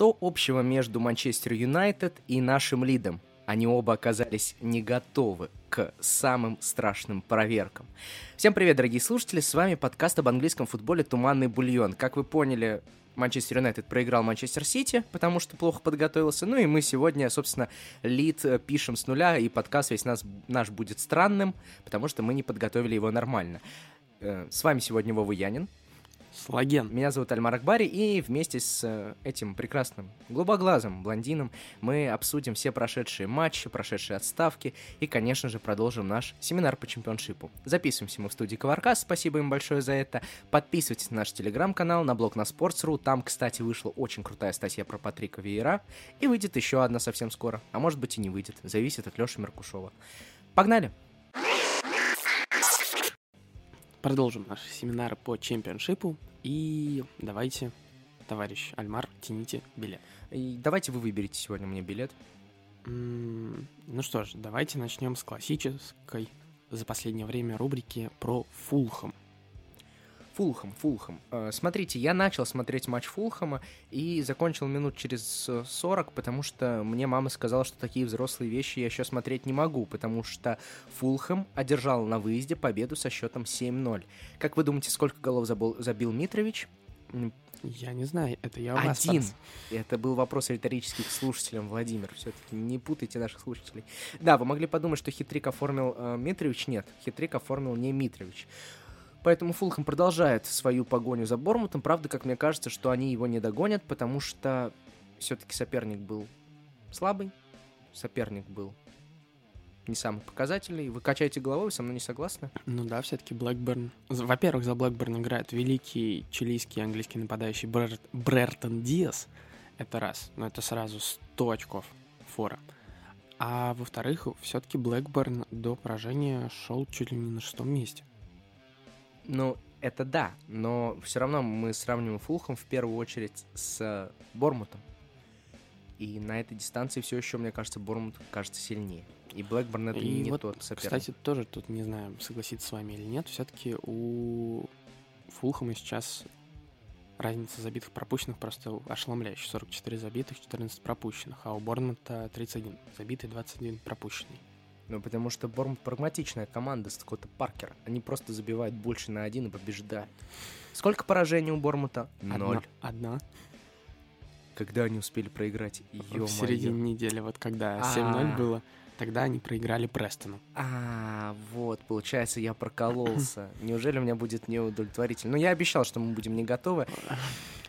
Что общего между Манчестер Юнайтед и нашим лидом? Они оба оказались не готовы к самым страшным проверкам. Всем привет, дорогие слушатели, с вами подкаст об английском футболе «Туманный бульон». Как вы поняли, Манчестер Юнайтед проиграл Манчестер Сити, потому что плохо подготовился. Ну и мы сегодня, собственно, лид э, пишем с нуля, и подкаст весь нас, наш будет странным, потому что мы не подготовили его нормально. Э, с вами сегодня Вова Янин. Слаген. Меня зовут Альмар Акбари, и вместе с э, этим прекрасным голубоглазым блондином мы обсудим все прошедшие матчи, прошедшие отставки и, конечно же, продолжим наш семинар по чемпионшипу. Записываемся мы в студии Коваркас, спасибо им большое за это. Подписывайтесь на наш телеграм-канал, на блог на Sports.ru, там, кстати, вышла очень крутая статья про Патрика Веера, и выйдет еще одна совсем скоро, а может быть и не выйдет, зависит от Леши Меркушова. Погнали! Продолжим наши семинары по чемпионшипу. И давайте, товарищ Альмар, тяните билет. И давайте вы выберете сегодня мне билет. М, Ну что ж, давайте начнем с классической за последнее время рубрики про Фулхэм. Фулхэм, Фулхэм. Э, Смотрите, я начал смотреть матч Фулхэма и закончил минут через э, 40, потому что мне мама сказала, что такие взрослые вещи я еще смотреть не могу, потому что Фулхэм одержал на выезде победу со счетом 7-0. Как вы думаете, сколько голов забил, забил Митрович? Я не знаю, это я у вас Один. спрашиваю. Это был вопрос риторический к слушателям, Владимир. Все-таки не путайте наших слушателей. Да, вы могли подумать, что хитрик оформил э, Митрович. Нет, хитрик оформил не Митрович. Поэтому Фулхэм продолжает свою погоню за Бормутом. Правда, как мне кажется, что они его не догонят, потому что все-таки соперник был слабый, соперник был не самый показательный. Вы качаете головой, вы со мной не согласны? Ну да, все-таки Блэкберн. Во-первых, за Блэкберн играет великий чилийский английский нападающий Брер- Брертон Диас. Это раз. Но это сразу 100 очков фора. А во-вторых, все-таки Блэкберн до поражения шел чуть ли не на шестом месте. Ну, это да, но все равно мы сравниваем Фулхэм в первую очередь с Бормутом. И на этой дистанции все еще, мне кажется, Бормут кажется сильнее. И Блэкборн это И не вот, тот соперник. Кстати, тоже тут не знаю, согласиться с вами или нет. Все-таки у Фулхэма сейчас разница забитых пропущенных просто ошеломляющая. 44 забитых, 14 пропущенных, а у Борнмута 31 забитый, 21 пропущенный. Ну, потому что Бормут прагматичная команда Скотта Паркера. Они просто забивают больше на один и побеждают. Сколько поражений у Бормута? Ноль. Одна. Когда они успели проиграть? Ё-моё. в середине недели, вот когда А. 7-0 было, тогда они проиграли Престону. А, вот, получается, я прокололся. Неужели у меня будет неудовлетворительно? Ну, я обещал, что мы будем не готовы.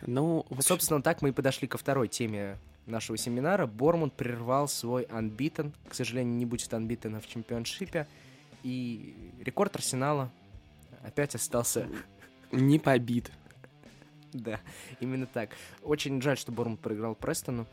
Ну, Собственно, так мы и подошли ко второй теме нашего семинара. Бормунд прервал свой unbeaten. К сожалению, не будет unbeaten в чемпионшипе. И рекорд Арсенала опять остался... не побит. Да, именно так. Очень жаль, что Бормунд проиграл Престону.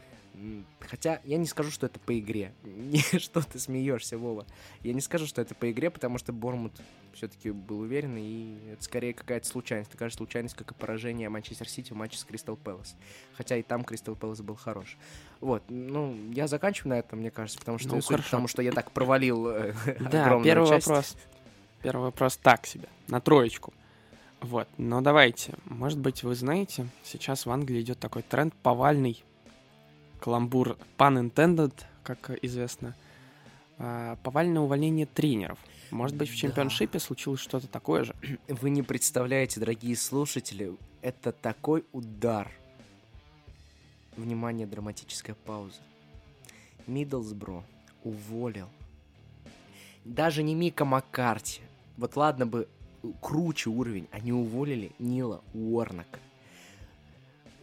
Хотя я не скажу, что это по игре. Не, что ты смеешься, Вова. Я не скажу, что это по игре, потому что Бормут все-таки был уверен, и это скорее какая-то случайность. Такая же случайность, как и поражение Манчестер Сити в матче с Кристал Пэлас. Хотя и там Кристал Пэлас был хорош. Вот, ну, я заканчиваю на этом, мне кажется, потому что, Ну, судя по хорошо. тому, что я так провалил э, Да, первый часть. вопрос. Первый вопрос так себе, на троечку. Вот, но давайте. Может быть, вы знаете, сейчас в Англии идет такой тренд повальный. Каламбур pun intended, как известно. а, Повальное увольнение тренеров. Может быть, в Да. чемпионшипе случилось что-то такое же? Вы не представляете, дорогие слушатели, это такой удар. Внимание, драматическая пауза. Миддлсбро уволил. Даже не Мика Маккарти. Вот ладно бы круче уровень. Они уволили Нила Уорнака.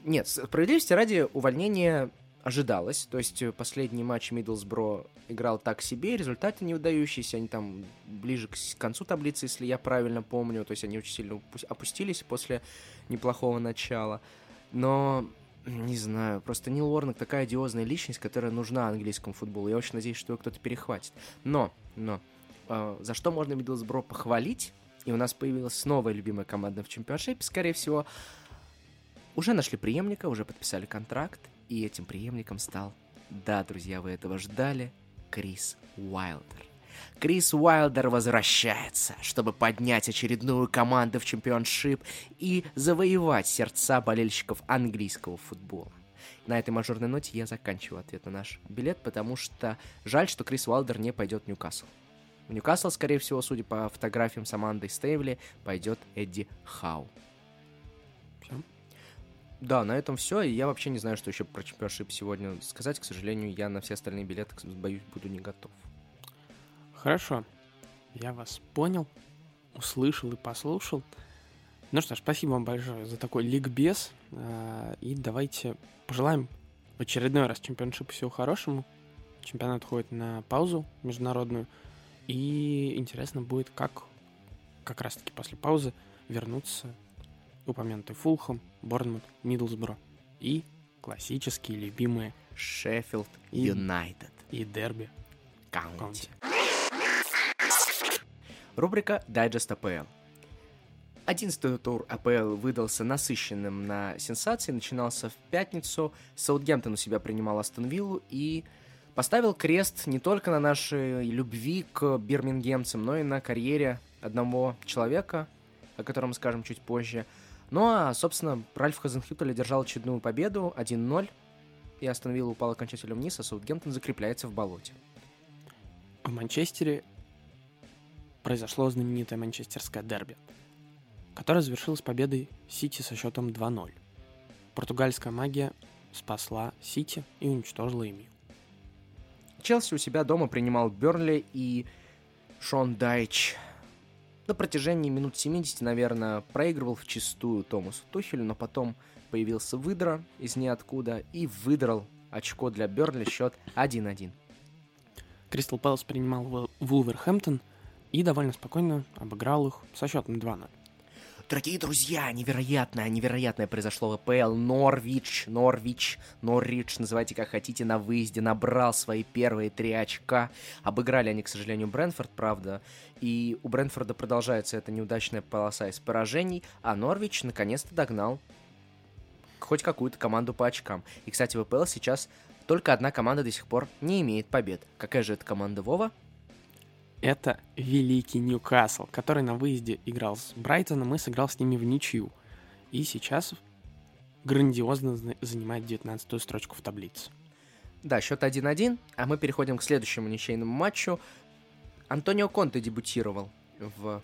Нет, справедливости ради увольнение ожидалось. То есть э, последний матч Миддлсбро играл так себе, результаты не выдающиеся. Они там ближе к концу таблицы, если я правильно помню. То есть они очень сильно опустились после неплохого начала. Но, не знаю, просто Нил Уорнок такая одиозная личность, которая нужна английскому футболу. Я очень надеюсь, что его кто-то перехватит. Но, но, э, за что можно Миддлсбро похвалить? И у нас появилась новая любимая команда в чемпионшипе, скорее всего. Уже нашли преемника, уже подписали контракт, и этим преемником стал, да, друзья, вы этого ждали, Крис Уайлдер. Крис Уайлдер возвращается, чтобы поднять очередную команду в чемпионшип и завоевать сердца болельщиков английского футбола. на этой мажорной ноте я заканчиваю ответ на наш билет, потому что жаль, что Крис Уайлдер не пойдет в Ньюкасл. В Ньюкасл, скорее всего, судя по фотографиям с Амандой Стейвли, пойдет Эдди Хау. Да, на этом все. И я вообще не знаю, что еще про чемпионшип сегодня сказать. К сожалению, я на все остальные билеты, боюсь, буду не готов. Хорошо. Я вас понял, услышал и послушал. Ну что ж, спасибо вам большое за такой ликбез. А, И давайте пожелаем в очередной раз чемпионшипу всего хорошему. Чемпионат ходит на паузу международную. И интересно будет, как как раз-таки после паузы вернуться упомянутый Фулхэм, Борнмут, Миддлсбро и классические любимые Шеффилд Юнайтед. и дерби. Каунти. Рубрика «Дайджест АПЛ». Одиннадцатый тур АПЛ выдался насыщенным на сенсации, начинался в пятницу. Саутгемптон у себя принимал Астон Виллу и поставил крест не только на нашей любви к бирмингемцам, но и на карьере одного человека, о котором скажем чуть позже. Ну а, собственно, Ральф Хазенхютель одержал очередную победу 1-0, и Астон Вилла упал окончательно вниз, а Саутгемптон закрепляется в болоте. В Манчестере произошло знаменитое манчестерское дерби, которое завершилось победой Сити со счетом 2-0. Португальская магия спасла Сити и уничтожила ими. Челси у себя дома принимал Бернли и Шон Дайч на протяжении минут 70, наверное, проигрывал в чистую Томасу Тухелю, но потом появился выдра из ниоткуда и выдрал очко для Бернли, счет 1-1. Кристал Пэлас принимал Вул- Вулверхэмптон и довольно спокойно обыграл их со счетом 2-0. Дорогие друзья, невероятное, невероятное произошло в АПЛ. Норвич, Норвич, Норридж, называйте как хотите, на выезде набрал свои первые три очка. Обыграли они, к сожалению, Брэнфорд, правда. И у Брэнфорда продолжается эта неудачная полоса из поражений, а Норвич наконец-то догнал хоть какую-то команду по очкам. И, кстати, в АПЛ сейчас только одна команда до сих пор не имеет побед. Какая же это команда Вова? Это великий Ньюкасл, который на выезде играл с Брайтоном и сыграл с ними в ничью. И сейчас грандиозно занимает 19-ю строчку в таблице. Да, счет 1-1, а мы переходим к следующему ничейному матчу. Антонио Конте дебютировал в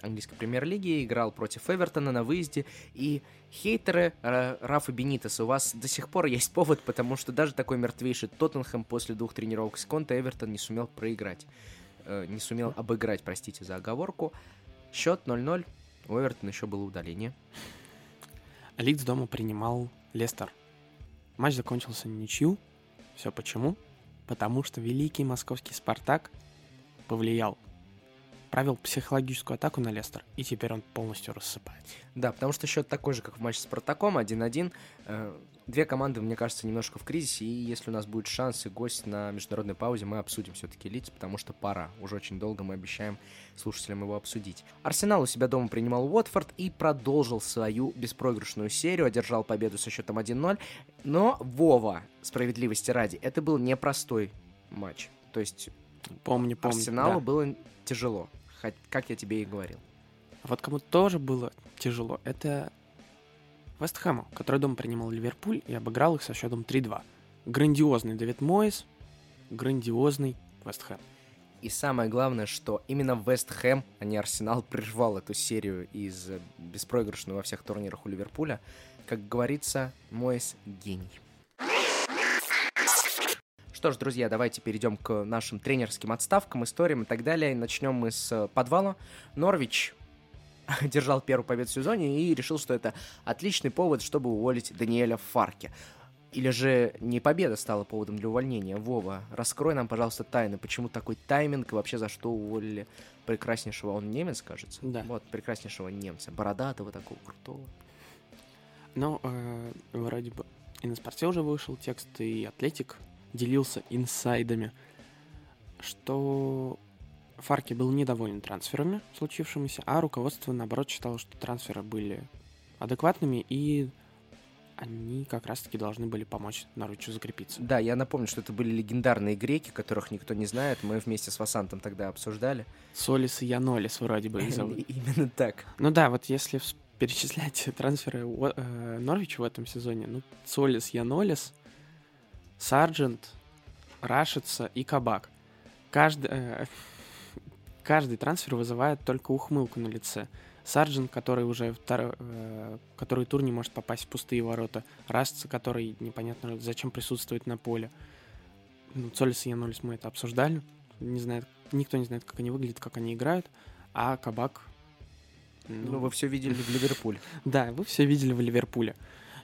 английской премьер-лиге, играл против Эвертона на выезде, и хейтеры Ра- Рафа Бенитеса, у вас до сих пор есть повод, потому что даже такой мертвейший Тоттенхэм после двух тренировок с Конте Эвертон не сумел проиграть, Э, не сумел обыграть, простите за оговорку. Счет 0-0, у Эвертона еще было удаление. Лидс дома принимал Лестер. Матч закончился ничью. Все почему? Потому что великий московский Спартак повлиял, провел психологическую атаку на Лестер, и теперь он полностью рассыпается. Да, потому что счет такой же, как в матче с Спартаком, 1-1. Две команды, мне кажется, немножко в кризисе, и если у нас будет шанс и гость на международной паузе, мы обсудим все-таки лиц, потому что пора. Уже очень долго мы обещаем слушателям его обсудить. Арсенал у себя дома принимал Уотфорд и продолжил свою беспроигрышную серию, одержал победу со счетом 1-0. Но Вова, справедливости ради, это был непростой матч. То есть Помню, помню. Арсеналу да. было тяжело, хоть- как я тебе и говорил. Вот кому тоже было тяжело, это Вест Хэму, который дома принимал Ливерпуль и обыграл их со счетом 3-2. Грандиозный Дэвид Моис, грандиозный Вест Хэм. И самое главное, что именно Вест Хэм, а не Арсенал, прервал эту серию из э, беспроигрышной во всех турнирах у Ливерпуля. Как говорится, Моэс гений. Что ж, друзья, давайте перейдем к нашим тренерским отставкам, историям и так далее. Начнем мы с э, подвала. Норвич держал первую победу в сезоне и решил, что это отличный повод, чтобы уволить Даниэля Фарки. Или же не победа стала поводом для увольнения? Вова, раскрой нам, пожалуйста, тайны. Почему такой тайминг и вообще за что уволили прекраснейшего, он немец, кажется? Да. Вот, прекраснейшего немца, бородатого такого, крутого. Но э, вроде бы и на спорте уже вышел текст, и Атлетик делился инсайдами, что Фарки был недоволен трансферами случившимися, а руководство, наоборот, считало, что трансферы были адекватными, и они как раз-таки должны были помочь Норвичу закрепиться. Да, я напомню, что это были легендарные греки, которых никто не знает. Мы вместе с Васантом тогда обсуждали. Солис и Янолис вроде бы их зовут. Именно так. Ну да, вот если перечислять трансферы э, Норвича в этом сезоне, ну, Солис, Янолис, Сарджент, Рашица и Кабак. Каждый, э, каждый трансфер вызывает только ухмылку на лице. Сарджент, который уже втор- э, который тур не может попасть в пустые ворота. Рашица, который непонятно зачем присутствует на поле. Ну, Солис и Янолис мы это обсуждали. Не знает, никто не знает, как они выглядят, как они играют. А Кабак... Ну, вы все видели в Ливерпуле. Да, вы все видели в Ливерпуле.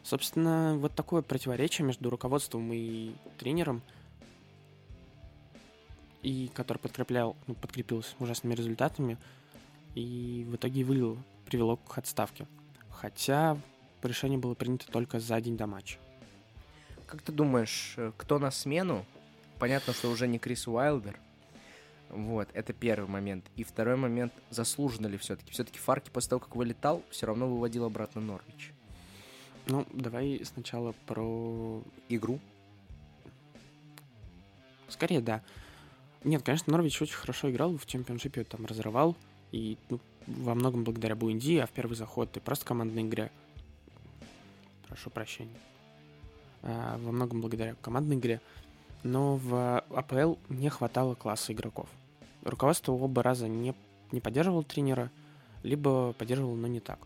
Собственно, вот такое противоречие между руководством и тренером, и который подкреплял, ну, подкрепился ужасными результатами, и в итоге вывело, привело к отставке. Хотя решение было принято только за день до матча. Как ты думаешь, э, кто на смену? Понятно, что уже не Крис Уайлдер. Вот, это первый момент. И второй момент, заслуженно ли все-таки? Все-таки Фарки после того, как вылетал, все равно выводил обратно Норвич. Ну, давай сначала про... Игру? Скорее, да. Нет, конечно, Норвич очень хорошо играл в чемпионшипе, там разрывал. И ну, во многом благодаря Буэнди, а в первый заход и просто командной игре. Прошу прощения. А, во многом благодаря командной игре. Но в АПЛ не хватало класса игроков. Руководство оба раза не, не поддерживало тренера, либо поддерживало, но не так.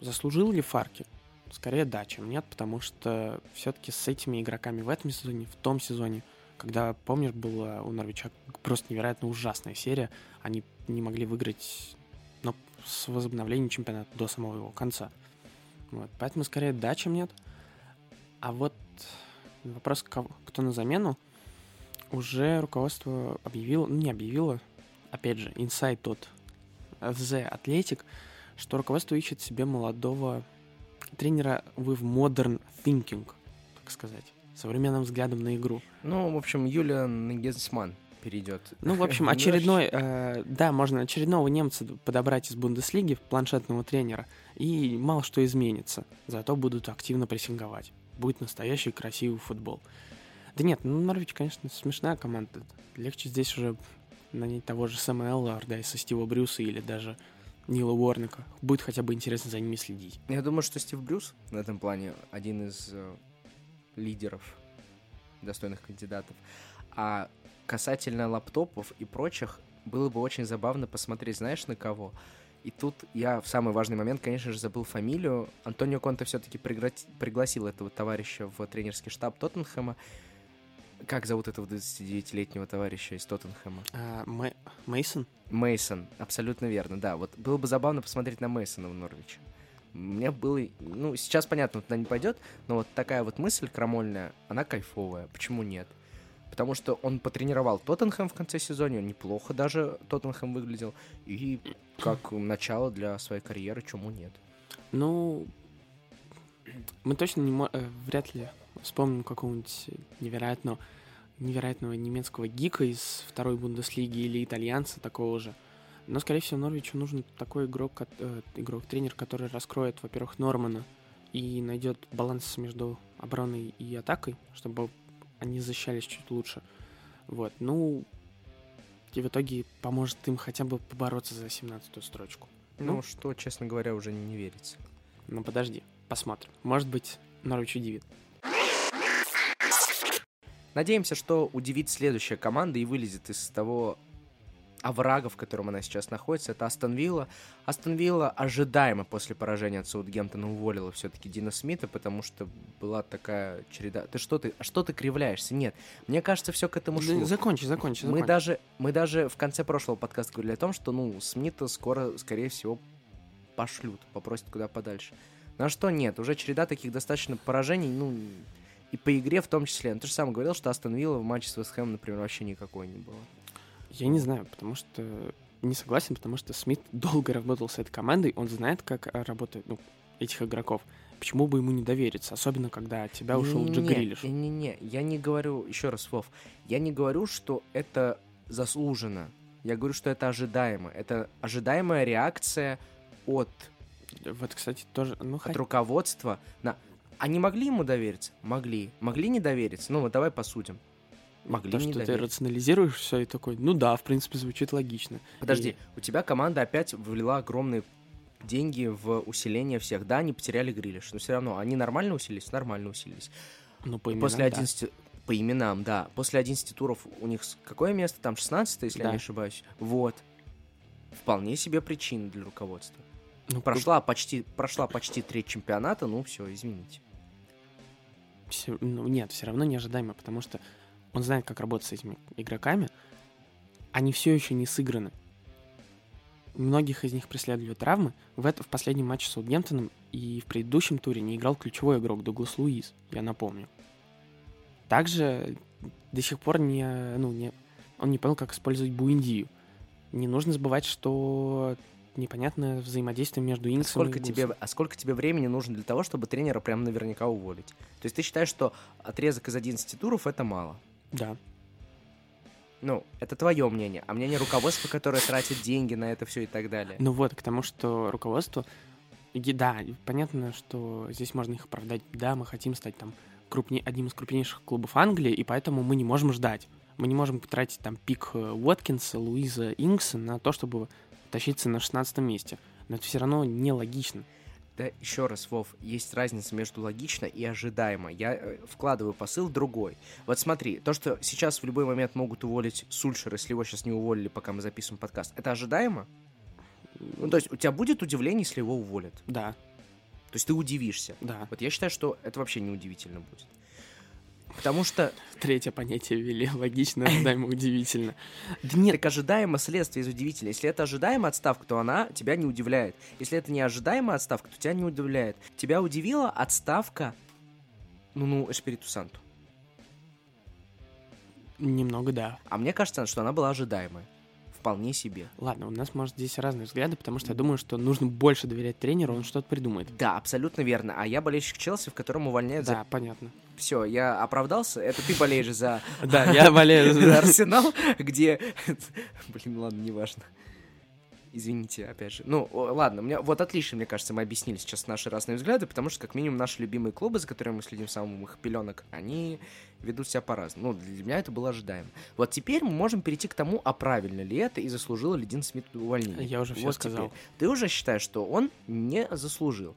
Заслужил ли Фарки? Скорее да, чем нет, потому что все-таки с этими игроками в этом сезоне, в том сезоне, когда, помнишь, была у Норвича просто невероятно ужасная серия, они не могли выиграть ну, с возобновлением чемпионата до самого его конца. Вот. Поэтому скорее да, чем нет. А вот вопрос, кто на замену, уже руководство объявило, ну не объявило, опять же, инсайт от The Athletic, что руководство ищет себе молодого тренера with modern thinking, так сказать, современным взглядом на игру. Ну, в общем, Юлиан Генсман перейдет. Ну, в общем, очередной, э, да, можно очередного немца подобрать из Бундеслиги, планшетного тренера, и мало что изменится. Зато будут активно прессинговать. Будет настоящий красивый футбол. Да нет, ну, Норвич, конечно, смешная команда. Легче здесь уже нанять того же Сэма Элларда и со Стива Брюса или даже Нила Уорника. Будет хотя бы интересно за ними следить. Я думаю, что Стив Брюс в этом плане один из э, лидеров, достойных кандидатов. А касательно лаптопов и прочих, было бы очень забавно посмотреть, знаешь, на кого? И тут я в самый важный момент, конечно же, забыл фамилию. Антонио Конте все-таки пригласил этого товарища в тренерский штаб Тоттенхэма. Как зовут этого 29-летнего товарища из Тоттенхэма? А, Мейсон? Мейсон, абсолютно верно, да. Вот было бы забавно посмотреть на Мейсона в Норвиче. Мне было... Ну, сейчас понятно, туда не пойдет, но вот такая вот мысль крамольная, она кайфовая. Почему нет? Потому что он потренировал Тоттенхэм в конце сезона, он неплохо даже Тоттенхэм выглядел. И как начало для своей карьеры, чему нет? Ну, мы точно не мо- э, вряд ли вспомним какого-нибудь невероятного, невероятного немецкого гика из второй Бундеслиги или итальянца такого же. Но, скорее всего, Норвичу нужен такой игрок, э, игрок, тренер, который раскроет, во-первых, Нормана и найдет баланс между обороной и атакой, чтобы они защищались чуть лучше. Вот, ну, и в итоге поможет им хотя бы побороться за 17-ю строчку. Ну, Ну. что, честно говоря, уже не верится. Ну, подожди, посмотрим. Может быть, Норвич удивит. Надеемся, что удивит следующая команда и вылезет из того оврага, в котором она сейчас находится. Это Астон Вилла. Астон Вилла ожидаемо после поражения от Саутгемптона уволила все-таки Дина Смита, потому что была такая череда... Ты что ты... А что ты кривляешься? Нет. Мне кажется, все к этому шло. Да, закончи, закончи, Мы закончи. даже, мы даже в конце прошлого подкаста говорили о том, что, ну, Смита скоро, скорее всего, пошлют, попросят куда подальше. На что нет, уже череда таких достаточно поражений, ну, и по игре в том числе. Ну, ты же сам говорил, что Астон Вилла в матче с Вестхэмом, например, вообще никакой не было. Я не знаю, потому что... Не согласен, потому что Смит долго работал с этой командой, он знает, как э, работают ну, этих игроков. Почему бы ему не довериться? Особенно, когда от тебя ушел Джек Не-не-не, Грилиш. Не-не-не, я не говорю, еще раз, Вов, я не говорю, что это заслуженно. Я говорю, что это ожидаемо. Это ожидаемая реакция от Вот, кстати, тоже... Ну, от хоть... руководства на... Они могли ему довериться? Могли. Могли не довериться? Ну вот давай посудим. Могли То, не что ты довериться. рационализируешь все и такой, ну да, в принципе, звучит логично. Подожди, И- у тебя команда опять влила огромные деньги в усиление всех. Да, они потеряли Грилиш, но все равно они нормально усилились, нормально усилились. Ну, по именам, После да. 11... По именам, да. После 11 туров у них какое место? Там 16 если я Да. не ошибаюсь. Вот. Вполне себе причина для руководства. Ну, Прошла почти, прошла почти треть чемпионата, ну все, извините. Всё- ну, нет, все равно неожидаемо, потому что он знает, как работать с этими игроками. Они все еще не сыграны. Многих из них преследовали травмы. В, это, в последнем матче с Саутгемптоном и в предыдущем туре не играл ключевой игрок Дуглас Луис, я напомню. Также до сих пор не, ну, не, он не понял, как использовать Буиндию. Не нужно забывать, что непонятное взаимодействие между А Инксом сколько, и тебе, а сколько тебе времени нужно для того, чтобы тренера прям наверняка уволить? То есть ты считаешь, что отрезок из 11 туров это мало? Да. Ну, это твое мнение, а мнение руководства, которое тратит деньги на это все и так далее. Ну вот, к тому, что руководство... и Да, понятно, что здесь можно их оправдать. Да, мы хотим стать там крупне... одним из крупнейших клубов Англии, и поэтому мы не можем ждать. Мы не можем тратить там пик э, Уоткинса, Луиза, Инкса на то, чтобы тащиться на 16 месте. Но это все равно нелогично. Да, еще раз, Вов, есть разница между логично и ожидаемо. Я э, вкладываю посыл другой. Вот смотри, то, что сейчас в любой момент могут уволить Сульшера, если его сейчас не уволили, пока мы записываем подкаст, это ожидаемо? Ну, то есть у тебя будет удивление, если его уволят? Да, То есть ты удивишься. да. Вот я считаю, что это вообще не удивительно будет. Потому что Третье понятие ввели. Логично, ожидаемо, удивительно. Да нет, так ожидаемо следствие из удивительного. Если это ожидаемая отставка, то она тебя не удивляет. Если это не ожидаемая отставка, то тебя не удивляет. Тебя удивила отставка ну, ну, Эшпириту Санту. немного да. А мне кажется, что она была ожидаемая. Вполне себе. Ладно, у нас, может, здесь разные взгляды, потому что я думаю, что нужно больше доверять тренеру, он что-то придумает. Да, абсолютно верно. А я болельщик Челси, в котором увольняют Да, понятно. Все, я оправдался. Это ты болеешь за Да, я болею за Арсенал, где... Блин, ладно, неважно. Извините, опять же. Ну, ладно, мне, вот отлично, мне кажется, мы объяснили сейчас наши разные взгляды, потому что, как минимум, наши любимые клубы, за которыми мы следим с самых пеленок, они ведут себя по-разному. Ну, для меня это было ожидаемо. Вот теперь мы можем перейти к тому, а правильно ли это и заслужил ли Дин Смит увольнение. Я уже все Вот сказал. теперь. Ты уже считаешь, что он не заслужил.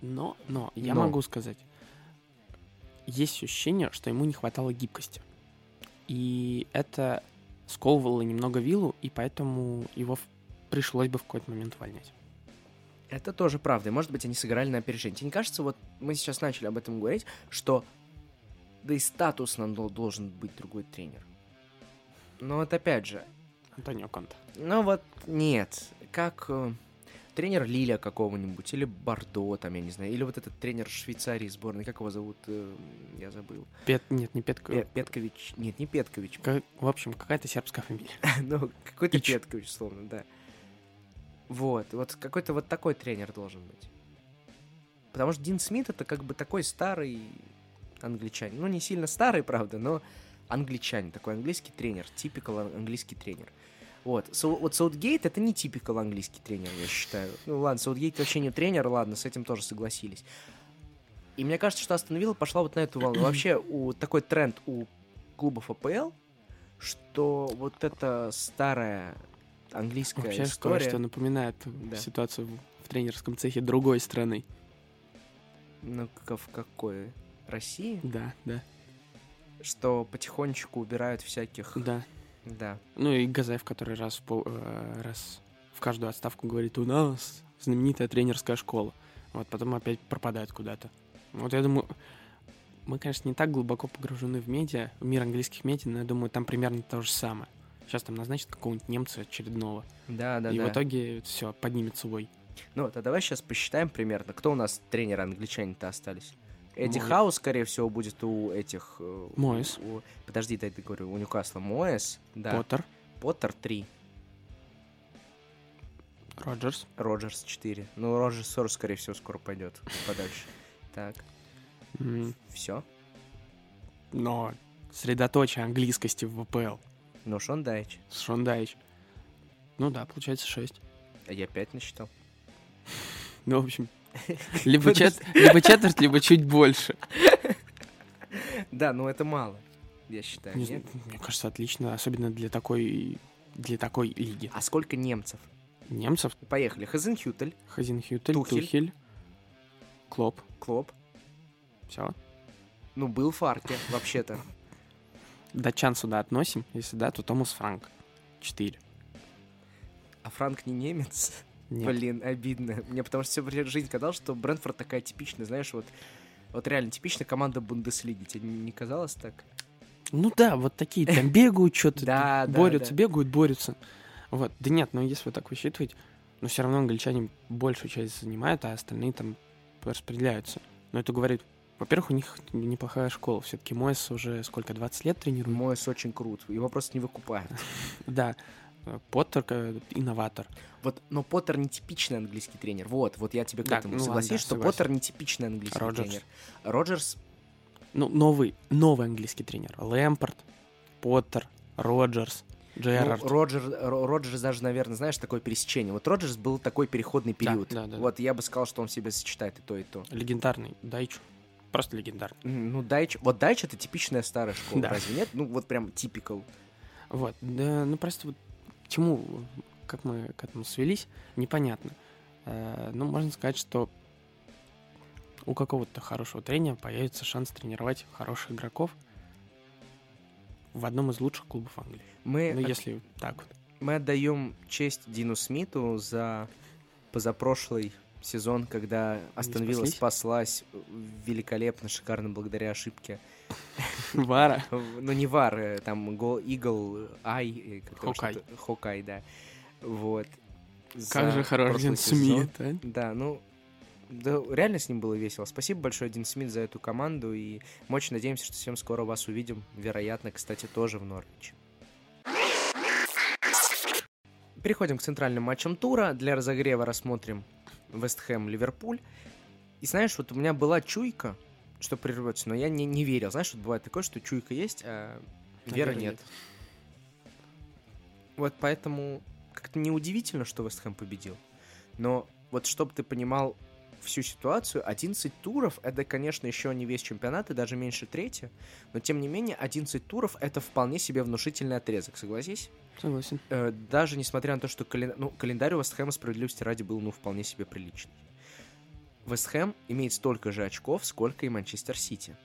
Но, но, я Но. могу сказать, есть ощущение, что ему не хватало гибкости. И это сковывало немного виллу, и поэтому его пришлось бы в какой-то момент увольнять. Это тоже правда. И, может быть, они сыграли на опережение. Тебе не кажется, вот мы сейчас начали об этом говорить, что да и статусно дол- должен быть другой тренер. Но вот опять же, Антонио Конте. ну вот нет. Как э, тренер Лиля какого-нибудь, или Бордо, там, я не знаю, или вот этот тренер Швейцарии сборной, как его зовут, Э, я забыл. Пет, нет, не Петко. Пе- Петкович, нет, не Петкович, Ка- В общем, какая-то сербская фамилия. ну, какой-то Ич. Петкович, словно, да. Вот, вот какой-то вот такой тренер должен быть. Потому что Дин Смит это как бы такой старый англичанин. Ну, не сильно старый, правда, но англичанин, такой английский тренер, типикал английский тренер. Вот, Сау- вот Саутгейт это не типикал английский тренер, я считаю. Ну ладно, Саутгейт вообще не тренер, ладно, с этим тоже согласились. И мне кажется, что Астон Вилла пошла вот на эту волну. Вообще, у, такой тренд у клубов АПЛ, что вот эта старая английская Вообще, история... кое-что напоминает Да. ситуацию в тренерском цехе другой страны. Ну, как- в какой? России? Да, да, Что потихонечку убирают всяких... да. Да. Ну и Газаев, который раз в, пол- э, раз в каждую отставку говорит, у нас знаменитая тренерская школа. Вот потом опять пропадает куда-то. Вот я думаю, мы, конечно, не так глубоко погружены в медиа, в мир английских медиа, но я думаю, там примерно то же самое. Сейчас там назначат какого-нибудь немца очередного. Да, да, и да. в итоге все, поднимется вой. Ну, вот, а давай сейчас посчитаем примерно, кто у нас тренеры англичане-то остались. Эдди Мой- Хау, скорее всего, будет у этих... э, Мойес. у- Подожди, дай говорю, у Ньюкасла Мойес, да. Поттер, Поттер 3, Роджерс, Роджерс 4. Ну, Роджерс тоже, скорее всего, скоро пойдет подальше. Так, все. но средоточие английскости в АПЛ. Ну, Шон Дайч. Шон Дайч. Ну да, получается 6. А я 5 насчитал. Ну, в общем, либо, чет- либо четверть, либо чуть больше. Да, ну это мало, я считаю. Не нет? мне кажется, отлично, особенно для такой, для такой лиги. А сколько немцев? Немцев. Поехали. Хазенхютель, Хазенхютель, Тухель. Тухель, Клоп. Клоп. Все. Ну, был Фарке, вообще-то. Датчан сюда относим. Если да, то Томас Франк. Четыре. А Франк не немец? Нет. Блин, обидно. Мне потому что всю жизнь казалось, что Брентфорд такая типичная, знаешь, вот вот реально типичная команда Бундеслиги. Тебе не казалось так? Ну да, вот такие там бегают, что-то Да, да, борются, да. бегают, борются. Вот. Да нет, но если вы так высчитывать, но все равно англичане большую часть занимают, а остальные там распределяются. Но это говорит, во-первых, у них неплохая школа. Все-таки Мойс уже сколько, 20 лет тренирует? Мойс очень крут. Его просто не выкупают. Да. Поттер инноватор. Вот, но Поттер не типичный английский тренер. Вот, вот я тебе к Да, этому ну ладно, согласись, да, что согласен. Поттер не типичный английский Роджерс. тренер. Роджерс, Ну, новый, новый английский тренер. Лэмпорт, Поттер, Роджерс, Джерард. ну, Роджер, Ро- Роджерс даже, наверное, знаешь, такое пересечение. Вот Роджерс был такой переходный период. да, да. Вот я бы сказал, что он в себе сочетает и то, и то. Легендарный Дайч. Просто легендарный. Ну, Дайч, вот Дайч это типичная старая школа, Да. разве нет? Ну, вот прям типикал. Вот, да, ну просто вот к чему, как мы к этому свелись, непонятно. Э, ну, можно сказать, что у какого-то хорошего тренера появится шанс тренировать хороших игроков в одном из лучших клубов Англии. Мы, Ну, от- если так вот. мы отдаем честь Дину Смиту за позапрошлый сезон, когда Астон Вилла спаслась великолепно, шикарно благодаря ошибке. Вара. Ну, не Вар, э, там гол Игл Ай. э, Хокай. Хокай, да. Вот. Как же хорош Дин. Смит, а? Да, ну, да, реально с ним было весело. Спасибо большое, Дин Смит, за эту команду. И мы очень надеемся, что совсем скоро вас увидим. Вероятно, кстати, тоже в Норвиче. Переходим к центральным матчам тура. Для разогрева рассмотрим Вест Хэм, Ливерпуль. И знаешь, вот у меня была чуйка, что прервется, но я не, не верил. Знаешь, вот бывает такое, что чуйка есть, а веры веры нет. нет. Вот поэтому как-то неудивительно, что Вест Хэм победил. Но вот чтобы ты понимал всю ситуацию, 11 туров — это, конечно, еще не весь чемпионат, и даже меньше трети, но, тем не менее, 11 туров — это вполне себе внушительный отрезок, согласись? Согласен. Э, даже несмотря на то, что кален- ну, календарь у Вест Хэма справедливости ради был, ну, вполне себе приличный. Вест Хэм имеет столько же очков, сколько и Манчестер Сити.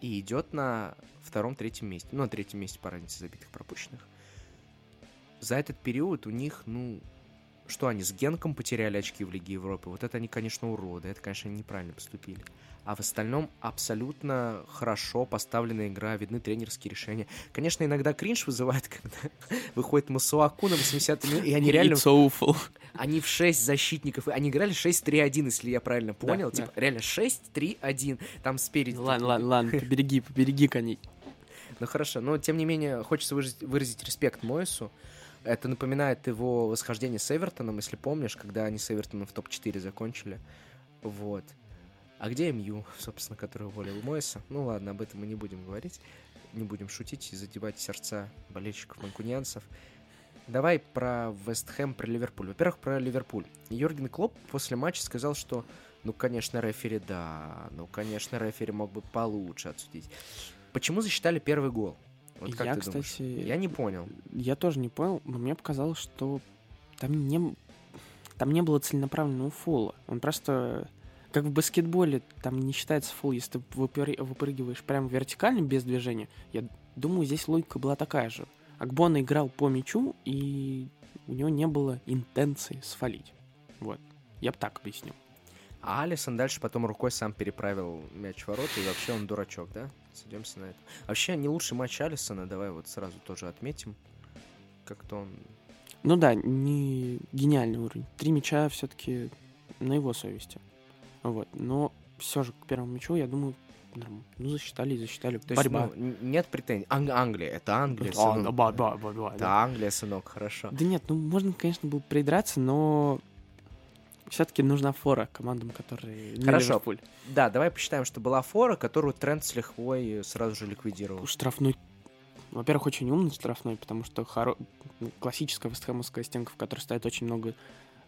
И идет на втором-третьем месте. Ну, на третьем месте по разнице забитых пропущенных. За этот период у них, ну, что они с Генком потеряли очки в Лиге Европы? Вот это они, конечно, уроды. Это, конечно, они неправильно поступили. А в остальном абсолютно хорошо поставленная игра, видны тренерские решения. Конечно, иногда кринж вызывает, когда выходит Масуаку на 80 минут, и они реально они в 6 защитников, и они играли 6-3-1, если я правильно понял. да. типа, реально 6-3-1. Там спереди. Ладно, ладно, ладно, побереги, побереги коней. Ну хорошо, но тем не менее, хочется выразить, выразить респект Мойсу. Это напоминает его восхождение с Эвертоном, если помнишь, когда они с Эвертоном в топ-4 закончили. Вот. А где МЮ, собственно, который уволил Мойса? Ну ладно, об этом мы не будем говорить. Не будем шутить и задевать сердца болельщиков манкунианцев. Давай про Вест Хэм, про Ливерпуль. Во-первых, про Ливерпуль. Йорген Клоп после матча сказал, что ну, конечно, рефери, да. Ну, конечно, рефери мог бы получше отсудить. Почему засчитали первый гол? Вот как Я, ты думаешь? кстати, Я не понял. Я тоже не понял, но мне показалось, что там не, там не было целенаправленного фола. Он просто, как в баскетболе, там не считается фол, если ты выпер- выпрыгиваешь прямо вертикально без движения. Я думаю, здесь логика была такая же. Акбона играл по мячу, и у него не было интенции сфалить. Вот. Я бы так объяснил. А Алисон дальше потом рукой сам переправил мяч в ворота, и вообще он дурачок, да? Сойдемся на это. Вообще, не лучший матч Алисона, давай вот сразу тоже отметим. Как-то он... Ну да, не гениальный уровень. Три мяча все-таки на его совести. Вот. Но все же к первому мячу, я думаю, ну, засчитали и засчитали. То есть, Борьба. ну, н- нет претензий. Ан- Англия, это Англия, А, сынок. да, ба- ба- ба- ба, Это да. Англия, сынок, хорошо. Да нет, ну можно, конечно, было придраться, но все-таки нужна фора командам, которые не Хорошо. Ливерпуль. Да, давай посчитаем, что была фора, которую Трент с лихвой сразу же ликвидировал. Штрафной. Во-первых, очень умный штрафной, потому что хоро... ну, классическая вестхэмовская стенка, в которой стоит очень много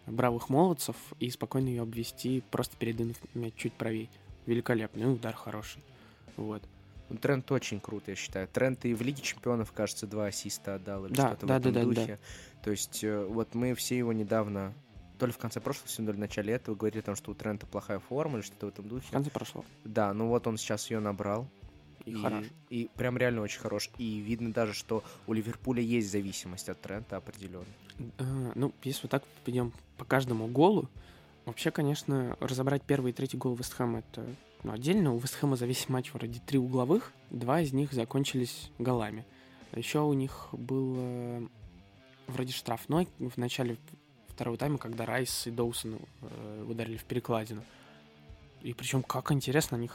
бравых молодцев, и спокойно ее обвести, просто передвинув мяч чуть правее. Великолепный удар хороший. Вот. Ну, Трент очень круто, я считаю. Трент и в Лиге Чемпионов, кажется, два ассиста отдал или Да, что-то да, в этом да, да, да. духе. То есть э, вот мы все его недавно, то ли в конце прошлого сезона, то ли в начале этого говорили о том, что у Трента плохая форма или что-то в этом В духе. конце прошло. Да, ну вот он сейчас ее набрал. И, хорош. и прям реально очень хорош. И видно даже, что у Ливерпуля есть зависимость от Трента определенно. Э, Ну, если вот так пойдем по каждому голу, вообще, конечно, разобрать первый и третий гол Вестхэма это ну, отдельно. У Вестхэма за весь матч вроде три угловых, два из них закончились голами. Еще у них был э, вроде штрафной в начале второго тайма, когда Райс и Доусон э, ударили в перекладину. И причем как интересно, они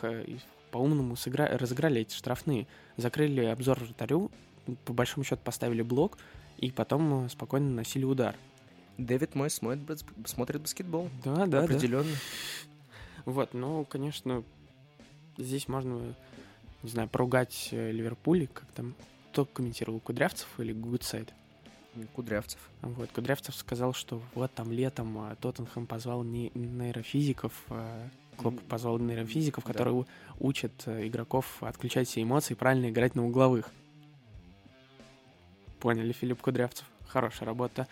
по-умному сыгра- разыграли эти штрафные. Закрыли обзор вратарю, по большому счету поставили блок, и потом э, спокойно наносили удар. Дэвид Мойес смотрит, смотрит баскетбол. Да, да, да. определенно. Вот, ну, конечно, здесь можно, не знаю, поругать э, Ливерпуль, как там, кто комментировал, Кудрявцев или Гутцайт? Кудрявцев. Вот, Кудрявцев сказал, что вот там летом а, Тоттенхэм позвал не нейрофизиков, а Клопп, позвал нейрофизиков, да. которые у- учат э, игроков отключать все эмоции и правильно играть на угловых. Поняли, Филипп Кудрявцев. Хорошая работа.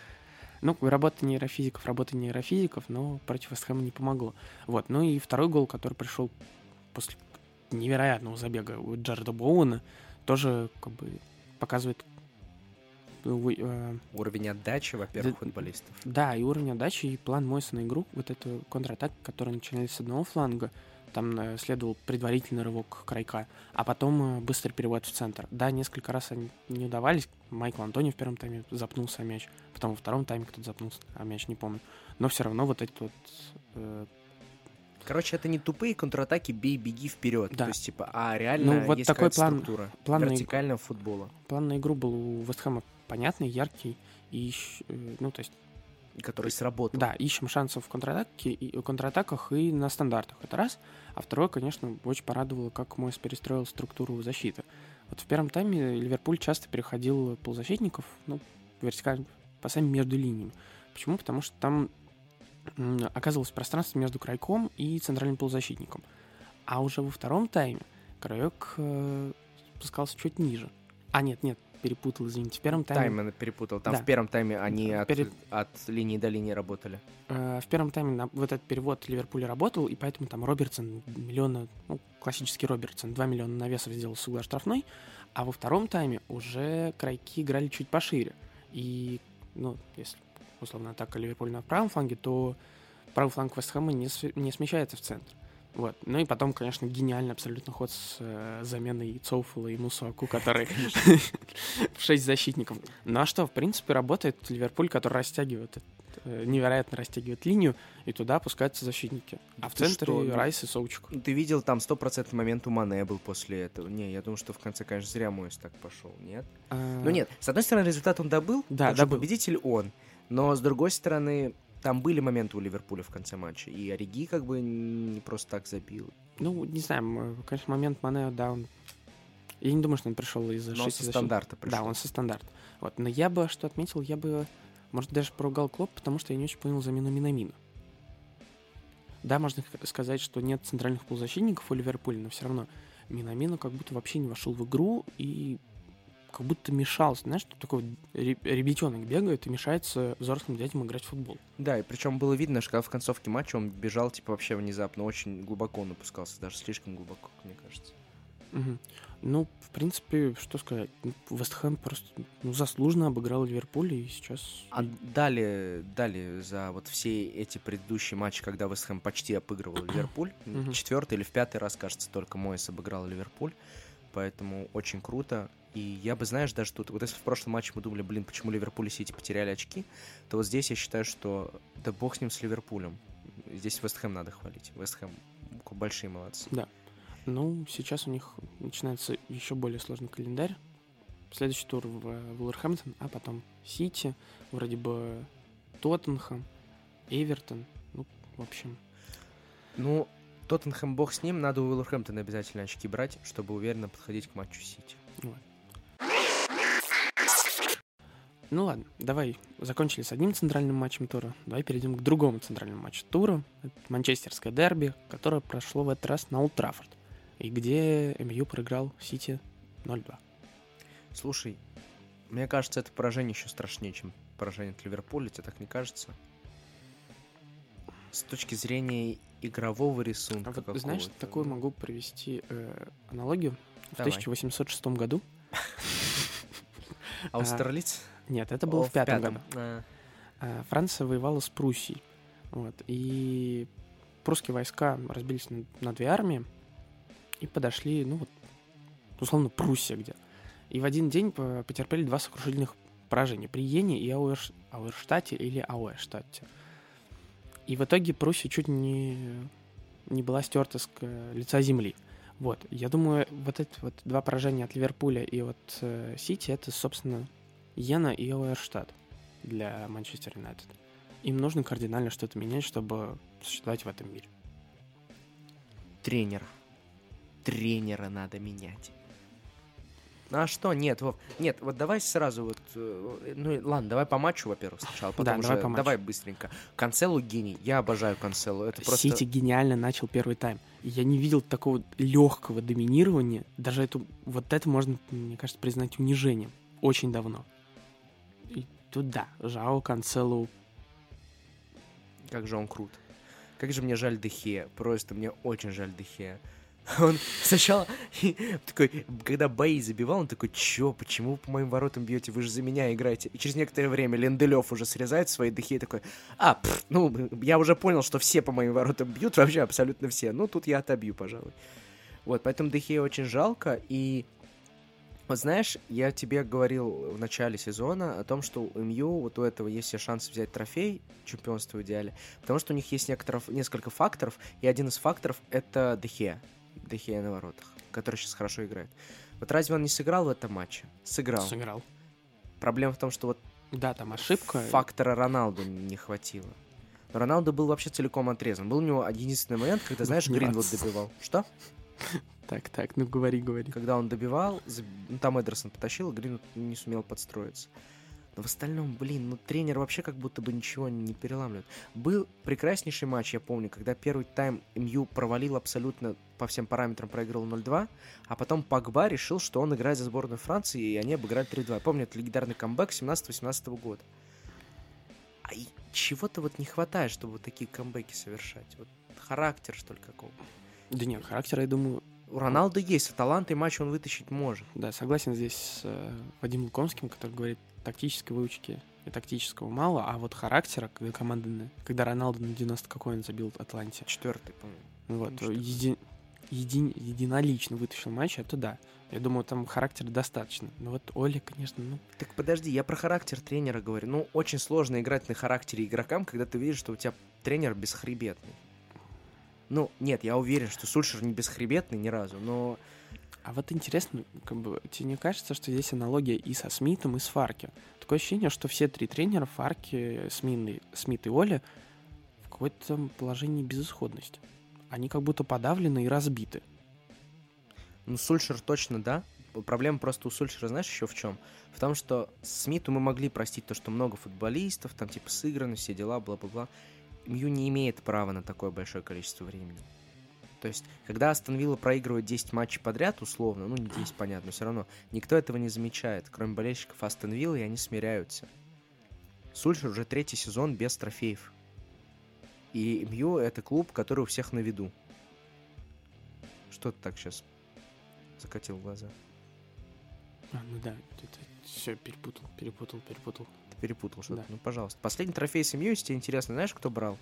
Ну, работа нейрофизиков, работа нейрофизиков, но против Вестхэма не помогло. Вот, ну и второй гол, который пришел после невероятного забега у Джареда Боуэна, тоже как бы показывает Уровень отдачи, во-первых, Да- футболистов. да, и уровень отдачи, и план Мойса на игру, вот эту контратаку, которые начинались с одного фланга, там э, следовал предварительный рывок Крайка, а потом э, быстрый перевод в центр. Да, несколько раз они не удавались. Майкл Антони в первом тайме запнулся о мяч, потом во втором тайме кто-то запнулся о мяч, не помню. Но все равно вот эти вот... э, Короче, это не тупые контратаки, бей, беги вперед. Да. То есть, типа, а реально Ну, вот есть такой план- структура план на вертикального футбола, план на игру был у Вестхэма понятный, яркий, и, э, ну, то есть который сработал. Да, ищем шансов в контратаке, и, в контратаках и на стандартах. Это раз. А второе, конечно, очень порадовало, как Мойс перестроил структуру защиты. Вот в первом тайме Ливерпуль часто переходил полузащитников, ну, вертикально, пасами между линиями. Почему? Потому что там оказывалось пространство между крайком и центральным полузащитником. А уже во втором тайме краек э, спускался чуть ниже. А, нет, нет, перепутал, извините. В первом тайме Тайм перепутал. Там Да. в первом тайме они от, Перед- от линии до линии работали. Э, В первом тайме на- вот этот перевод Ливерпуля работал, и поэтому там Робертсон миллиона, ну, классический Робертсон, 2 миллиона навесов сделал с угла штрафной, а во втором тайме уже крайки играли чуть пошире. И, ну, если условно атака Ливерпуля на правом фланге, то правый фланг Вестхэма не, не смещается в центр. Вот. Ну и потом, конечно, гениальный абсолютно ход с э, заменой Цоуфула и Мусуаку, который в 6 защитников. Ну а что, в принципе, работает Ливерпуль, который растягивает, э, невероятно растягивает линию, и туда опускаются защитники. А в Ты центре что, ну- Райс и Соучик. Ты видел, там стопроцентный момент у Мане был после этого. Не, я думаю, что в конце, конечно, зря Мойс так пошел, нет? А, Ну нет, с одной стороны, результат он добыл, Да, добыл. победитель он. Но с другой стороны, там были моменты у Ливерпуля в конце матча. И Ориги как бы не просто так забил. Ну, не знаю, конечно, момент Мане, да, он... Я не думаю, что он пришел из-за Но шести со стандарта пришел. Да, он со стандарта. Вот. Но я бы что отметил, я бы, может, даже поругал Клоп, потому что я не очень понял замену Минамина. Да, можно сказать, что нет центральных полузащитников у Ливерпуля, но все равно Минамина как будто вообще не вошел в игру и как будто мешался. Знаешь, что такой ребятенок бегает и мешается взрослым дядям играть в футбол. Да, и причем было видно, что когда в концовке матча он бежал, типа, вообще внезапно, очень глубоко он опускался, даже слишком глубоко, мне кажется. Мгм. Ну, в принципе, что сказать, ну, Вест Хэм просто ну, заслуженно обыграл Ливерпуль, и сейчас... А далее, далее за вот все эти предыдущие матчи, когда Вест Хэм почти обыгрывал Ливерпуль, четвертый или в пятый раз, кажется, только Мойс обыграл Ливерпуль, поэтому очень круто. И я бы, знаешь, даже тут, вот если в прошлом матче мы думали, блин, почему Ливерпуль и Сити потеряли очки, то вот здесь я считаю, что да бог с ним, с Ливерпулем. Здесь Вест Хэм надо хвалить. Вест Хэм большие молодцы. Ну, сейчас у них начинается еще более сложный календарь. Следующий тур в э, Вулверхэмптон, а потом Сити, вроде бы Тоттенхэм, Эвертон. Ну, в общем, Ну, Тоттенхэм бог с ним, надо у Уилверхэмптона обязательно очки брать, чтобы уверенно подходить к матчу Сити. Ну ладно, давай закончили с одним центральным матчем тура. Давай перейдем к другому центральному матчу тура. Это манчестерское дерби, которое прошло в этот раз на Олд Траффорд. и где МЮ проиграл Сити 0-2. Слушай, мне кажется, это поражение еще страшнее, чем поражение от Ливерпуля, тебе так не кажется? С точки зрения игрового рисунка А вот, знаешь, такую могу привести э, аналогию. В Давай. 1806 году, Австралиец? Нет, это было О, в пятом году, А, а, Франция воевала с Пруссией. Вот, и прусские войска разбились на, на две армии и подошли, ну вот, условно, Пруссия где. И в один день по- потерпели два сокрушительных поражения при Йене и Ауэрш- Ауэрштате или Ауэрштате. И в итоге Пруссия чуть не, не была стерта с к- лица земли. Вот, я думаю, вот эти вот два поражения от Ливерпуля и от э, Сити, это, собственно, Йена и Ауэрштадт для Манчестер Юнайтед. Им нужно кардинально что-то менять, чтобы существовать в этом мире. тренера. Тренера надо менять. Ну а что? Нет, Вов, нет, вот давай сразу вот, э, ну ладно, давай по матчу, во-первых, сначала, потом Да, давай по матчу. давай быстренько. Канцелу гений, я обожаю Канцелу, это просто... Сити гениально начал первый тайм. Я не видел такого легкого доминирования. Даже эту, вот это можно, мне кажется, признать унижением. Очень давно. И тут да, Жао Канцелу Как же он крут. Как же мне жаль Дехе. Просто мне очень жаль Дехе. Он сначала такой, когда бои забивал, он такой, чё, почему по моим воротам бьете, вы же за меня играете. И через некоторое время Ленделев уже срезает свои Дехе и такой, а, пф, ну, я уже понял, что все по моим воротам бьют, вообще абсолютно все. Ну, тут я отобью, пожалуй. Вот, поэтому Дехе очень жалко, и вот знаешь, я тебе говорил в начале сезона о том, что у МЮ вот у этого есть все шансы взять трофей чемпионства в идеале, потому что у них есть некоторых, несколько факторов, и один из факторов — это Дехе. Дехе на воротах, который сейчас хорошо играет. Вот разве он не сыграл в этом матче? Сыграл. сыграл. Проблема в том, что вот Да, там ошибка. фактора Роналду не хватило. Но Роналду был вообще целиком отрезан. Был у него единственный момент, когда, знаешь, Не Гринвуд добивал. Что? Так, так, ну говори, говори. Когда он добивал, ну, там Эдерсон потащил, Гринвуд не сумел подстроиться. Но в остальном, блин, ну тренер вообще как будто бы ничего не переламывает. Был прекраснейший матч, я помню, когда первый тайм МЮ провалил абсолютно по всем параметрам, проиграл 0-2, а потом Погба решил, что он играет за сборную Франции, и они обыграли 3-2. Помню, это легендарный камбэк 17-18 года. А и чего-то вот не хватает, чтобы вот такие камбэки совершать. Вот характер, что ли, какого. Да нет, характер, я думаю, У Роналду есть, а талант и матч он вытащить может. Да, согласен здесь с э, Вадимом Лукомским, который говорит, тактической выучки и тактического мало, а вот характера, когда команда, когда Роналду на 90 какой он забил Атланте, Четвертый, по-моему. вот, Ну, еди- еди- единолично вытащил матч, это да. Я думаю, там характера достаточно. Но вот Оля, конечно, ну, Так подожди, я про характер тренера говорю. Ну, очень сложно играть на характере игрокам, когда ты видишь, что у тебя тренер бесхребетный. Ну, нет, я уверен, что Сульшер не бесхребетный ни разу, но А вот интересно, как бы, тебе не кажется, что здесь аналогия и со Смитом, и с Фарки? Такое ощущение, что все три тренера, Фарки, Смин, Смит и Оля, в какой-то положении безысходности. Они как будто подавлены и разбиты. ну, Сульшер точно, да. Проблема просто у Сульшера, знаешь, еще в чем? В том, что Смиту мы могли простить то, что много футболистов, там типа сыграны, все дела, бла-бла-бла. Мью не имеет права на такое большое количество времени. То есть, когда Астон Вилла проигрывает 10 матчей подряд, условно, ну не 10, понятно, все равно, никто этого не замечает, кроме болельщиков Астон Виллы, и они смиряются. Сульшер уже третий сезон без трофеев. И Мью — это клуб, который у всех на виду. Что ты так сейчас закатил глаза? А, ну да, это все перепутал, перепутал, перепутал. Перепутал что-то. Да. Ну, пожалуйста. Последний трофей семью, если тебе интересно, знаешь, кто брал?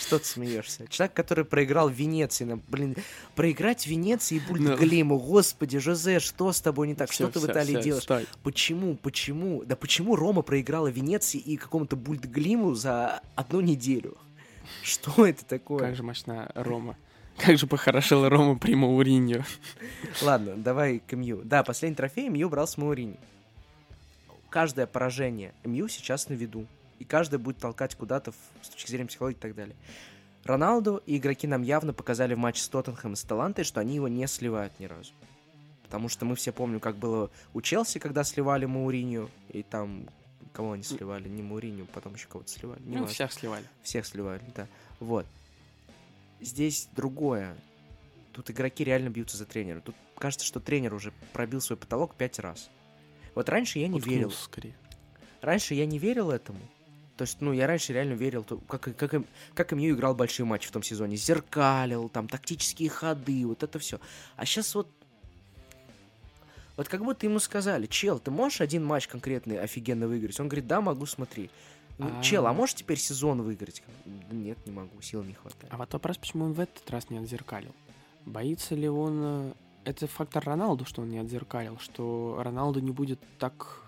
Что ты смеешься? Человек, который проиграл в Венеции. на- Блин, проиграть в Венеции и Бульдглиму. Господи, Жозе, что с тобой не так? что Всё, ты в Италии всё, делаешь? стой. Почему? Почему? Да почему Рома проиграла Венеции и какому-то Бульдглиму за одну неделю? Что это такое? Как же мощна Рома. Как же похорошела Рома при Мауриньо. Ладно, давай к МЮ. Да, последний трофей МЮ брал с Маурини. Каждое поражение МЮ сейчас на виду. И каждое будет толкать куда-то с точки зрения психологии и так далее. Роналду и игроки нам явно показали в матче с Тоттенхэм и с Талантой, что они его не сливают ни разу. Потому что мы все помним, как было у Челси, когда сливали Мауриню, и там кого они сливали? Не Мауриню, потом еще кого-то сливали. Ну, Не важно. всех сливали. Всех сливали, да. Вот. Здесь другое. Тут игроки реально бьются за тренера. Тут кажется, что тренер уже пробил свой потолок пять раз. Вот раньше я не Уткнулся верил. скорее. Раньше я не верил этому. То есть, ну, я раньше реально верил, как, как, как МЮ играл большие матчи в том сезоне. Зеркалил, там, тактические ходы, вот это все. А сейчас вот... Вот как будто ему сказали, чел, ты можешь один матч конкретный офигенно выиграть? Он говорит, да, могу, смотри. Ну, А. Чел, а можешь теперь сезон выиграть? Да нет, не могу, сил не хватает. А вот вопрос, почему он в этот раз не отзеркалил? Боится ли он... Это фактор Роналду, что он не отзеркалил, что Роналду не будет так,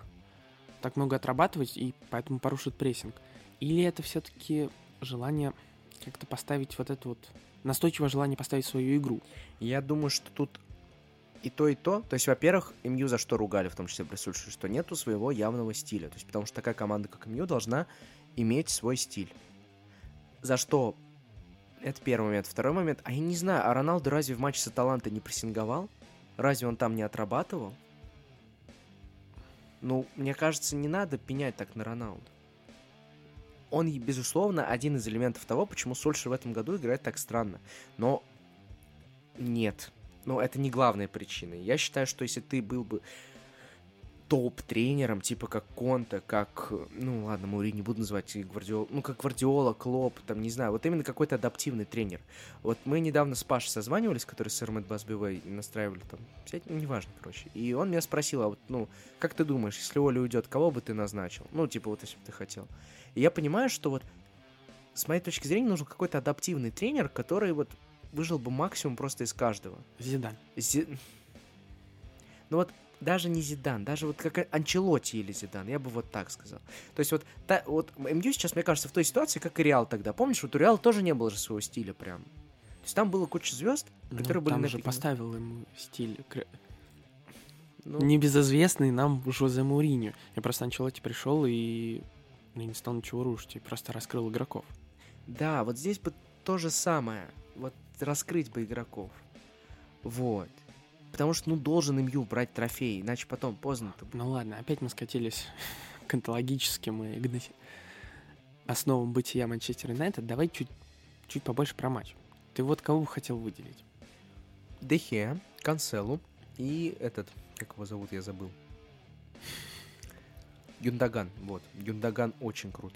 так много отрабатывать и поэтому порушит прессинг? Или это все-таки желание как-то поставить вот это вот... Настойчивое желание поставить свою игру? Я думаю, что тут и то, и то. То есть, во-первых, МЮ за что ругали, в том числе при Сульшере, что нету своего явного стиля. То есть, потому что такая команда, как МЮ, должна иметь свой стиль. За что? Это первый момент. Второй момент. А я не знаю, а Роналду разве в матче с Аталантой не прессинговал? Разве он там не отрабатывал? Ну, мне кажется, не надо пенять так на Роналду. Он, безусловно, один из элементов того, почему Сольшер в этом году играет так странно. Но нет. Ну, это не главная причина. Я считаю, что если ты был бы топ-тренером, типа как Конта, как, ну ладно, Маури не буду называть и Гвардиола, ну как Гвардиола, Клоп, там, не знаю, вот именно какой-то адаптивный тренер. Вот мы недавно с Пашей созванивались, который с Эрмет Басбивей настраивали там, всякие, ну, неважно, короче. И он меня спросил, а вот, ну, как ты думаешь, если Оля уйдет, кого бы ты назначил? Ну, типа вот если бы ты хотел. И я понимаю, что вот с моей точки зрения нужен какой-то адаптивный тренер, который вот выжил бы максимум просто из каждого. Зидан. Зи- Ну вот даже не Зидан, даже вот как Анчелоти или Зидан, я бы вот так сказал. То есть вот, та, вот МЮ сейчас, мне кажется, в той ситуации, как и Реал тогда. Помнишь, вот у Реала тоже не было же своего стиля прям. То есть там было куча звезд, которые Ну, были там на же поставил ему стиль Ну, небезызвестный нам Жозе Мауриньо. Я просто Анчелоти пришел и ну, не стал ничего рушить, и просто раскрыл игроков. Да, вот здесь бы то же самое. Вот раскрыть бы игроков. Вот. Потому что, ну, должен МЮ брать трофей, иначе потом поздно. Ну ладно, опять мы скатились к онтологическим и гна- основам бытия Манчестер Юнайтед. Давай чуть, чуть побольше про матч. Ты вот кого бы хотел выделить? Дехе, Канцелу и этот, как его зовут, я забыл. Юндаган, вот. Юндаган очень крут.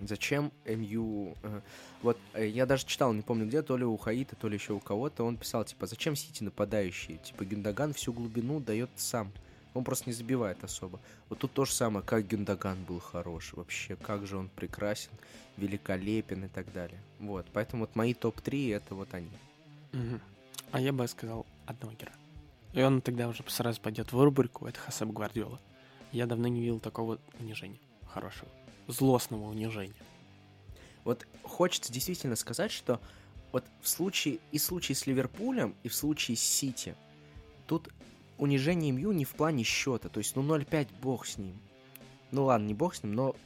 Зачем МЮ... э, Вот э, я даже читал, не помню где, то ли у Хаита, то ли еще у кого-то, он писал, типа, зачем Сити нападающие? Типа, Гюндаган всю глубину дает сам. Он просто не забивает особо. Вот тут то же самое, как Гюндаган был хорош. Вообще, как же он прекрасен, великолепен и так далее. Вот, поэтому вот мои топ-3 это вот они. Мгм. А я бы сказал одного героя. И он тогда уже сразу пойдет в рубрику, это Хасаб Гвардиола. Я давно не видел такого унижения. Хорошего. Злостного унижения. Вот хочется действительно сказать, что вот в случае и в случае с Ливерпулем, и в случае с Сити, тут унижение МЮ не в плане счета. То есть, ну 0-5 бог с ним. Ну ладно, не бог с ним, но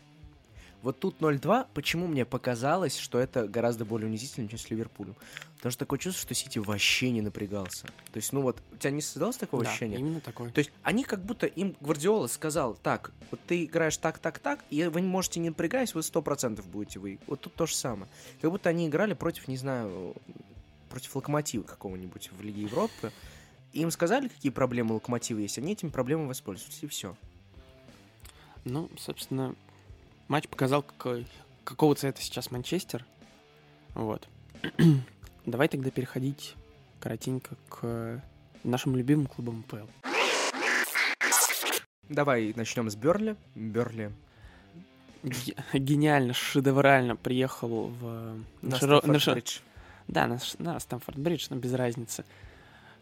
вот тут 0-2, почему мне показалось, что это гораздо более унизительно, чем с Ливерпулем? Потому что такое чувство, что Сити вообще не напрягался. То есть, ну вот, у тебя не создалось такого да, ощущения? именно такой. То есть они как будто им Гвардиола сказал, так, вот ты играешь так, так, так, и вы можете не напрягаясь, вы 100% будете вы. Вот тут то же самое. Как будто они играли против, не знаю, против Локомотива какого-нибудь в Лиге Европы. И им сказали, какие проблемы Локомотива есть, они этими проблемами воспользовались, и все. Ну, собственно, матч показал, какой, какого цвета сейчас Манчестер. Вот. Давай тогда переходить коротенько к нашим любимым клубам ПЛ. Давай начнем с Берли. Берли Ге- Гениально, шедеврально приехал в... на широ- Стамфорд ши- Бридж. Да, на, на Стамфорд-Бридж, но без разницы.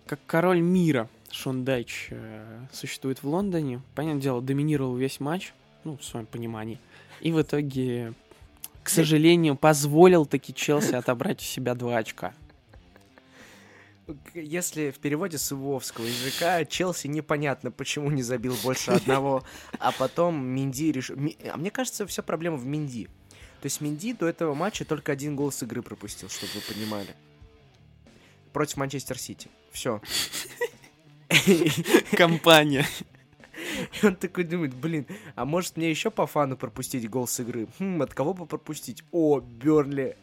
Как король мира Шон Дайч э, существует в Лондоне. Понятное дело, доминировал весь матч, ну, в своем понимании. И в итоге, к сожалению, позволил таки Челси отобрать у себя два очка. Если в переводе с ивовского языка Челси непонятно, почему не забил больше одного, а потом Минди решил... А мне кажется, вся проблема в Минди. То есть Минди до этого матча только один гол с игры пропустил, чтобы вы понимали. Против Манчестер Сити. Все. Компания. И он такой думает, блин, а может мне еще по фану пропустить гол с игры? Хм, от кого бы пропустить? О, Бернли.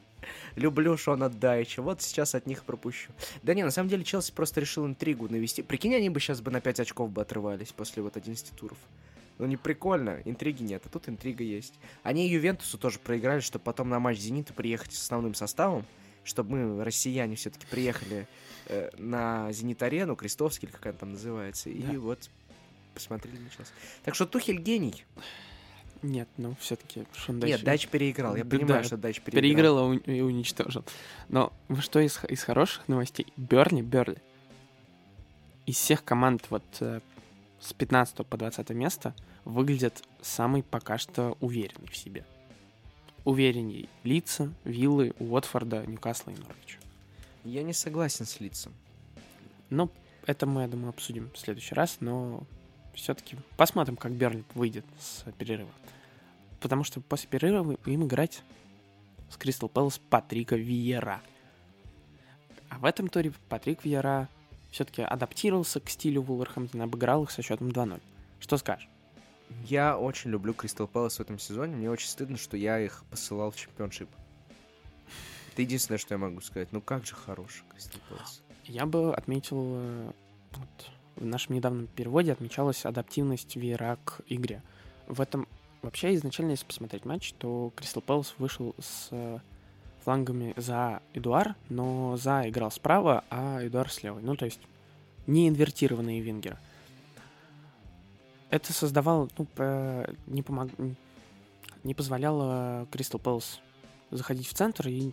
Люблю Шона Дайча. Вот сейчас от них пропущу. Да не, на самом деле Челси просто решил интригу навести. Прикинь, они бы сейчас бы на 5 очков бы отрывались после вот 11 туров. Ну не прикольно, интриги нет, а тут интрига есть. Они Ювентусу тоже проиграли, чтобы потом на матч Зенита приехать с основным составом, чтобы мы, россияне, все-таки приехали э, на Зенит-арену, Крестовский, или как она там называется, и Да. вот посмотрели на Челси. Так что Тухель гений. Нет, ну все-таки Шон Нет, Дач переиграл. Я Да, понимаю, да, что Дач переиграл. переиграл и уни- и уничтожил. Но что из, из хороших новостей? Берли, Берли. Из всех команд вот э, с 15 по 20 место выглядят самый пока что уверенный в себе. Уверенней Лица, Виллы, Уотфорда, Ньюкасла и Норвича. Я не согласен с лицом. Но это мы, я думаю, обсудим в следующий раз, но все-таки посмотрим, как Берли выйдет с перерыва. Потому что после перерыва им играть с Кристал Пэлас Патрика Виера. А в этом туре Патрик Виера все-таки адаптировался к стилю Вулверхэмптона, обыграл их со счетом 2-0. Что скажешь? Я очень люблю Кристал Пэлас в этом сезоне. Мне очень стыдно, что я их посылал в чемпионшип. Это единственное, что я могу сказать. Ну как же хороший Кристал Пэлас. Я бы отметил, э, вот, в нашем недавнем переводе отмечалась адаптивность Веера к игре. В этом вообще изначально, если посмотреть матч, то Кристал Пэлас вышел с э, флангами за Эдуар, но за играл справа, а Эдуар слева. Ну, то есть не инвертированные вингеры. Это создавало, ну, не, помог... не позволяло Кристал Пэлас заходить в центр и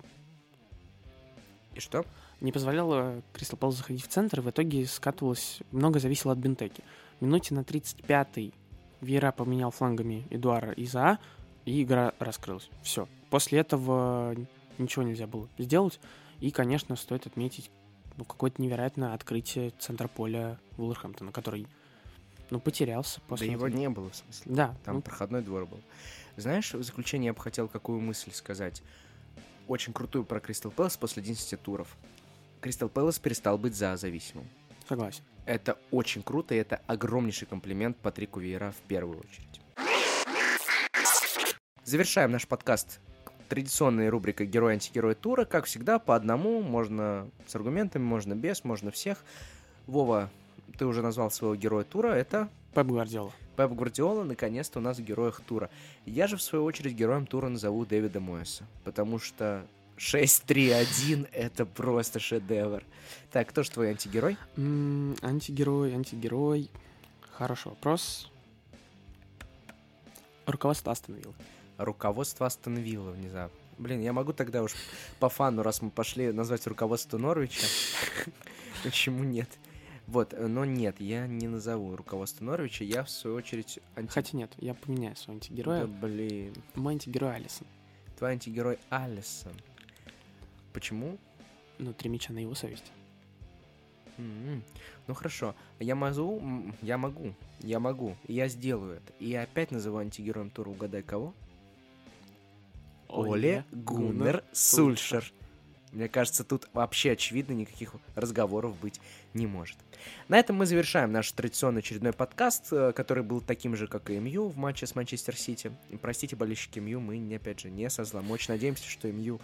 И что? Не позволяло Кристал Пэлас заходить в центр, и в итоге скатывалось, много зависело от Бентеки. В минуте на 35-й Вера поменял флангами Эдуара и Заа, и игра раскрылась. Все. После этого ничего нельзя было сделать. И, конечно, стоит отметить ну, какое-то невероятное открытие центра поля Вулверхэмптона, который ну, потерялся после да его этого. не было, в смысле. Да, Там ну, проходной двор был. Знаешь, в заключение я бы хотел какую мысль сказать. Очень крутую про Кристал Пэлас после 11 туров. Кристал Пэлас перестал быть за зависимым. согласен. Это очень круто, и это огромнейший комплимент Патрику Вейера в первую очередь. Завершаем наш подкаст традиционной рубрикой «Герой-антигерой тура». Как всегда, по одному, можно с аргументами, можно без, можно всех. Вова, ты уже назвал своего героя тура, это Пеп Гвардиола. Пеп Гвардиола, наконец-то у нас в героях тура. Я же, в свою очередь, героем тура назову Дэвида Моэса, потому что 6-3-1 — это просто шедевр. Так, кто же твой антигерой? Антигерой, антигерой. Хороший вопрос. Руководство остановило. Руководство Астон Вилла внезапно. Блин, я могу тогда уж по фану, раз мы пошли назвать руководство Норвича. Почему нет? Вот, э, но нет, я не назову руководство Норвича, я в свою очередь анти... Хотя нет, я поменяю своего Да, антигероя. блин, Мой антигерой Алисон. твой антигерой Алисон. Почему? Ну, три мяча на его совести. М, Ну хорошо, я могу, я могу, я могу, я сделаю это. И я опять назову антигероем тура, угадай кого? Оле Гуннер Сульшер. Мне кажется, тут вообще очевидно никаких разговоров быть не может. На этом мы завершаем наш традиционный очередной подкаст, э, который был таким же, как и МЮ в матче с Манчестер Сити. Простите, болельщики МЮ, мы, опять же, не со зла. Мы очень надеемся, что МЮ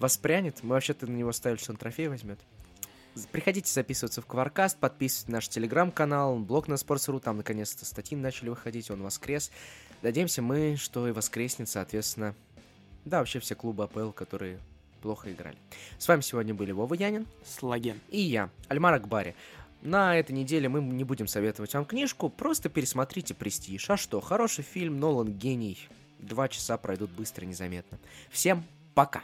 воспрянет. Мы вообще-то на него ставили, что он трофей возьмет. Приходите записываться в Кваркаст, подписывайтесь на наш телеграм-канал, блог на Sports.ru, там наконец-то статьи начали выходить, он воскрес. Надеемся мы, что и воскреснет, соответственно, да, вообще все клубы АПЛ, которые плохо играли. С вами сегодня были Вова Янин Слаген. и я, Альмар Акбари. На этой неделе мы не будем советовать вам книжку, просто пересмотрите «Престиж». А что, хороший фильм, Нолан гений. Два часа пройдут быстро, незаметно. Всем пока!